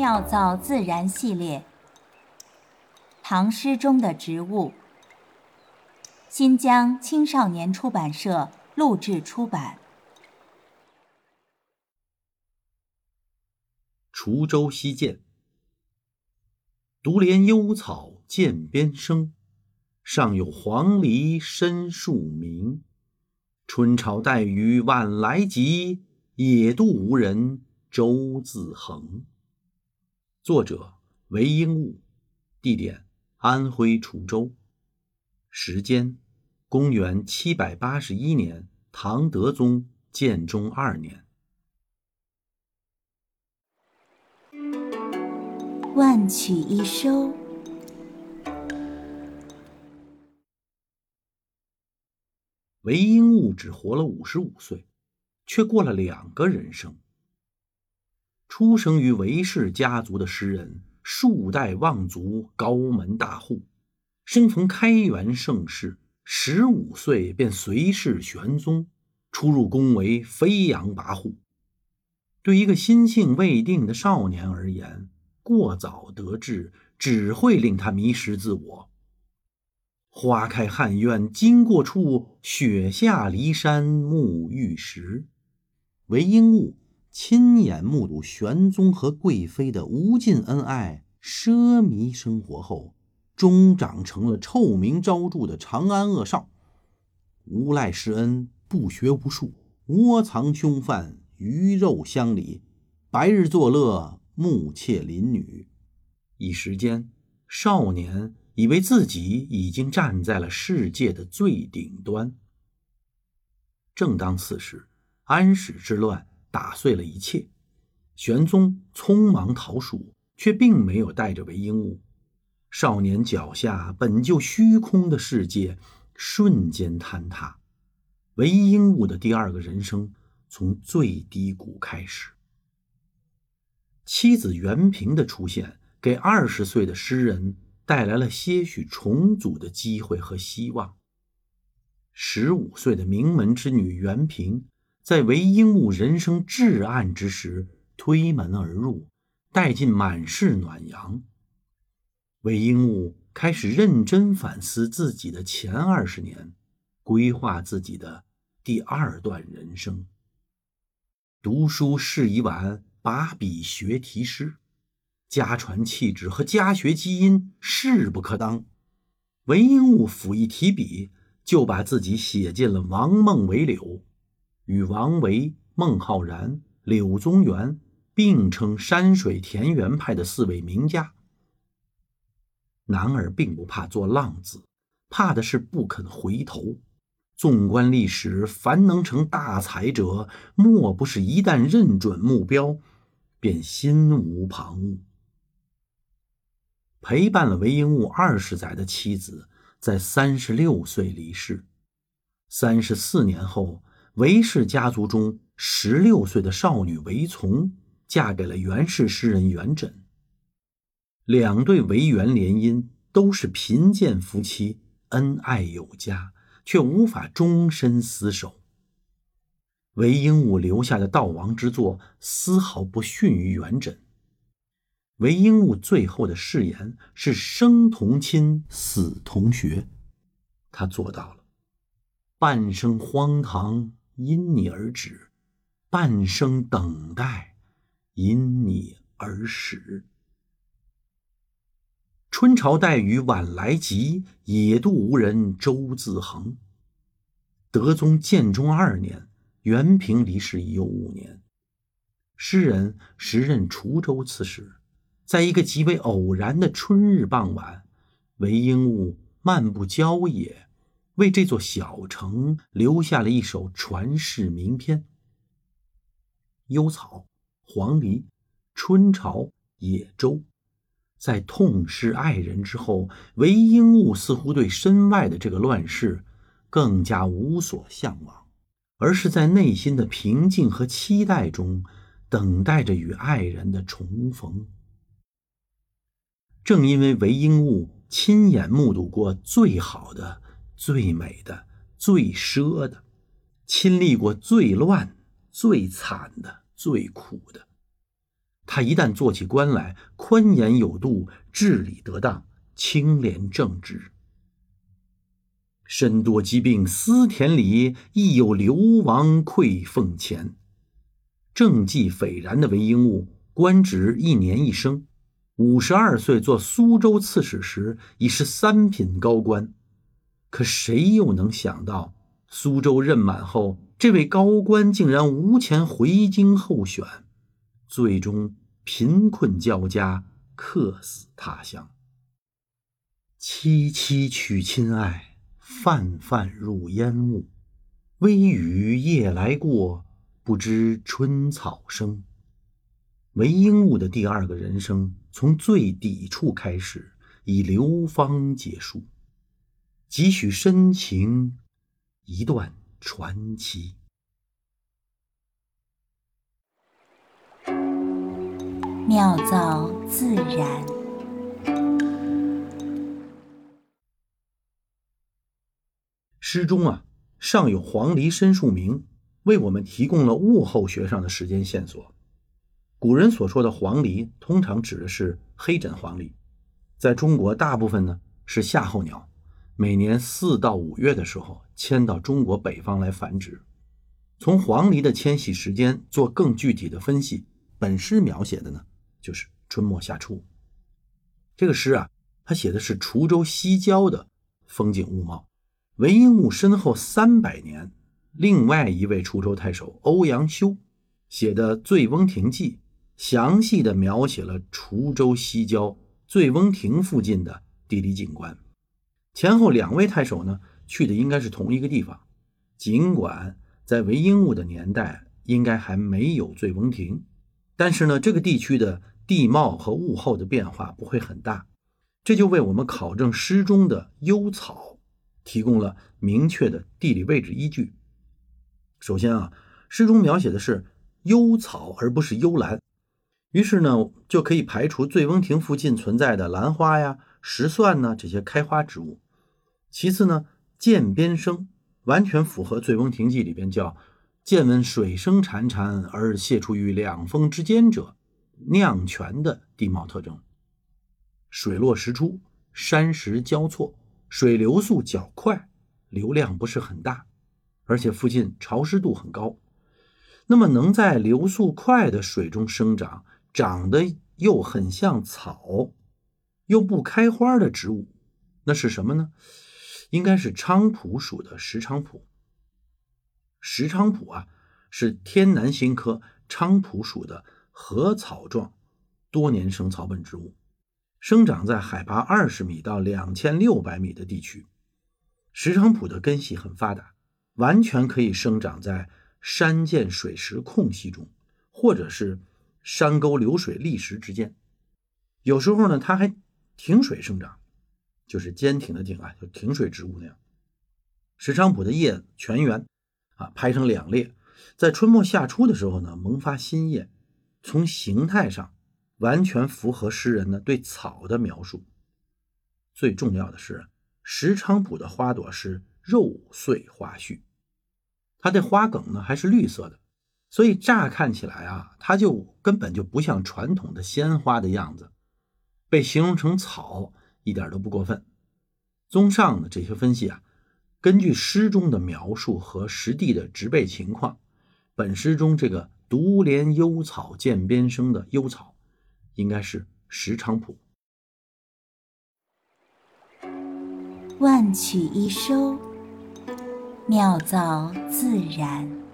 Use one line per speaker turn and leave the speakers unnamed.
妙造自然系列，唐诗中的植物。新疆青少年出版社录制出版。
滁州西涧，独怜幽草涧边生，上有黄鹂深树鸣。春潮带雨晚来急，野渡无人舟自横。作者：韦应物，地点：安徽滁州，时间：公元七百八十一年，唐德宗建中二年。
万曲一收。
韦应物只活了五十五岁，却过了两个人生。出生于韦氏家族的诗人，数代望族，高门大户，生逢开元盛世，十五岁便随侍玄宗，出入宫闱，飞扬跋扈。对一个心性未定的少年而言，过早得志只会令他迷失自我。花开汉苑经过处，雪下骊山沐浴时。韦应物亲眼目睹玄宗和贵妃的无尽恩爱、奢靡生活后，终长成了臭名昭著的长安恶少。无赖施恩，不学无术，窝藏凶犯，鱼肉乡里，白日作乐，慕妾邻女。一时间，少年。以为自己已经站在了世界的最顶端。正当此时，安史之乱打碎了一切，玄宗匆忙逃蜀，却并没有带着韦应物。少年脚下本就虚空的世界瞬间坍塌，韦应物的第二个人生从最低谷开始。妻子袁平的出现，给二十岁的诗人。带来了些许重组的机会和希望。十五岁的名门之女袁平，在韦应物人生至暗之时推门而入，带进满室暖阳。韦应物开始认真反思自己的前二十年，规划自己的第二段人生。读书是一晚，把笔学题诗。家传气质和家学基因势不可当，韦应物甫一提笔，就把自己写进了王孟韦柳，与王维、孟浩然、柳宗元并称山水田园派的四位名家。男儿并不怕做浪子，怕的是不肯回头。纵观历史，凡能成大才者，莫不是一旦认准目标，便心无旁骛。陪伴了韦应物二十载的妻子，在三十六岁离世。三十四年后，韦氏家族中十六岁的少女韦从嫁给了元氏诗人元稹。两对韦元联姻都是贫贱夫妻，恩爱有加，却无法终身厮守。韦应物留下的悼亡之作，丝毫不逊于元稹。韦应物最后的誓言是“生同亲，死同学”，他做到了。半生荒唐因你而止，半生等待因你而始。春潮带雨晚来急，野渡无人舟自横。德宗建中二年，元平离世已有五年，诗人时任滁州刺史。在一个极为偶然的春日傍晚，韦应物漫步郊野，为这座小城留下了一首传世名篇。幽草、黄鹂、春潮、野舟，在痛失爱人之后，韦应物似乎对身外的这个乱世更加无所向往，而是在内心的平静和期待中，等待着与爱人的重逢。正因为韦应物亲眼目睹过最好的、最美的、最奢的，亲历过最乱、最惨的、最苦的，他一旦做起官来，宽严有度，治理得当，清廉正直。身多疾病思田里，亦有流亡愧奉前。政绩斐然的韦应物，官职一年一升，五十二岁做苏州刺史时，已是三品高官。可谁又能想到，苏州任满后，这位高官竟然无钱回京候选，最终贫困交加，客死他乡。萋萋娶亲爱。泛泛入烟雾，微雨夜来过，不知春草生。韦应物的第二个人生，从最底处开始，以流芳结束。几许深情，一段传奇。
妙造自然。
诗中啊，上有黄鹂深树鸣，为我们提供了物候学上的时间线索。古人所说的黄鹂，通常指的是黑枕黄鹂，在中国大部分呢是夏候鸟，每年四到五月的时候迁到中国北方来繁殖。从黄鹂的迁徙时间做更具体的分析，本诗描写的呢就是春末夏初。这个诗啊，它写的是滁州西郊的风景物貌。韦应物身后三百年，另外一位滁州太守欧阳修写的《醉翁亭记》，详细的描写了滁州西郊醉翁亭附近的地理景观。前后两位太守呢，去的应该是同一个地方，尽管在韦应物的年代应该还没有醉翁亭，但是呢，这个地区的地貌和物候的变化不会很大，这就为我们考证诗中的幽草。提供了明确的地理位置依据。首先啊，诗中描写的是幽草而不是幽兰，于是呢就可以排除醉翁亭附近存在的兰花呀、石蒜呢这些开花植物。其次呢，涧边生完全符合《醉翁亭记》里边叫“见闻水声潺潺而泻出于两峰之间者”酿泉的地貌特征，水落石出，山石交错。水流速较快，流量不是很大，而且附近潮湿度很高。那么能在流速快的水中生长，长得又很像草，又不开花的植物，那是什么呢？应该是菖蒲属的石菖蒲。石菖蒲啊，是天南星科菖蒲属的禾草状多年生草本植物。生长在海拔二十米到两千六百米的地区，石菖蒲的根系很发达，完全可以生长在山涧水石空隙中，或者是山沟流水砾石之间。有时候呢，它还挺水生长，就是坚挺的挺啊，就挺水植物那样。石菖蒲的叶全圆，啊，排成两列，在春末夏初的时候呢，萌发新叶。从形态上。完全符合诗人呢对草的描述。最重要的是，石菖蒲的花朵是肉穗花序，它的花梗呢还是绿色的，所以乍看起来啊，它就根本就不像传统的鲜花的样子。被形容成草一点都不过分。综上的这些分析啊，根据诗中的描述和实地的植被情况，本诗中这个“独怜幽草涧边生”的幽草。应该是石菖蒲。
万曲一收，妙造自然。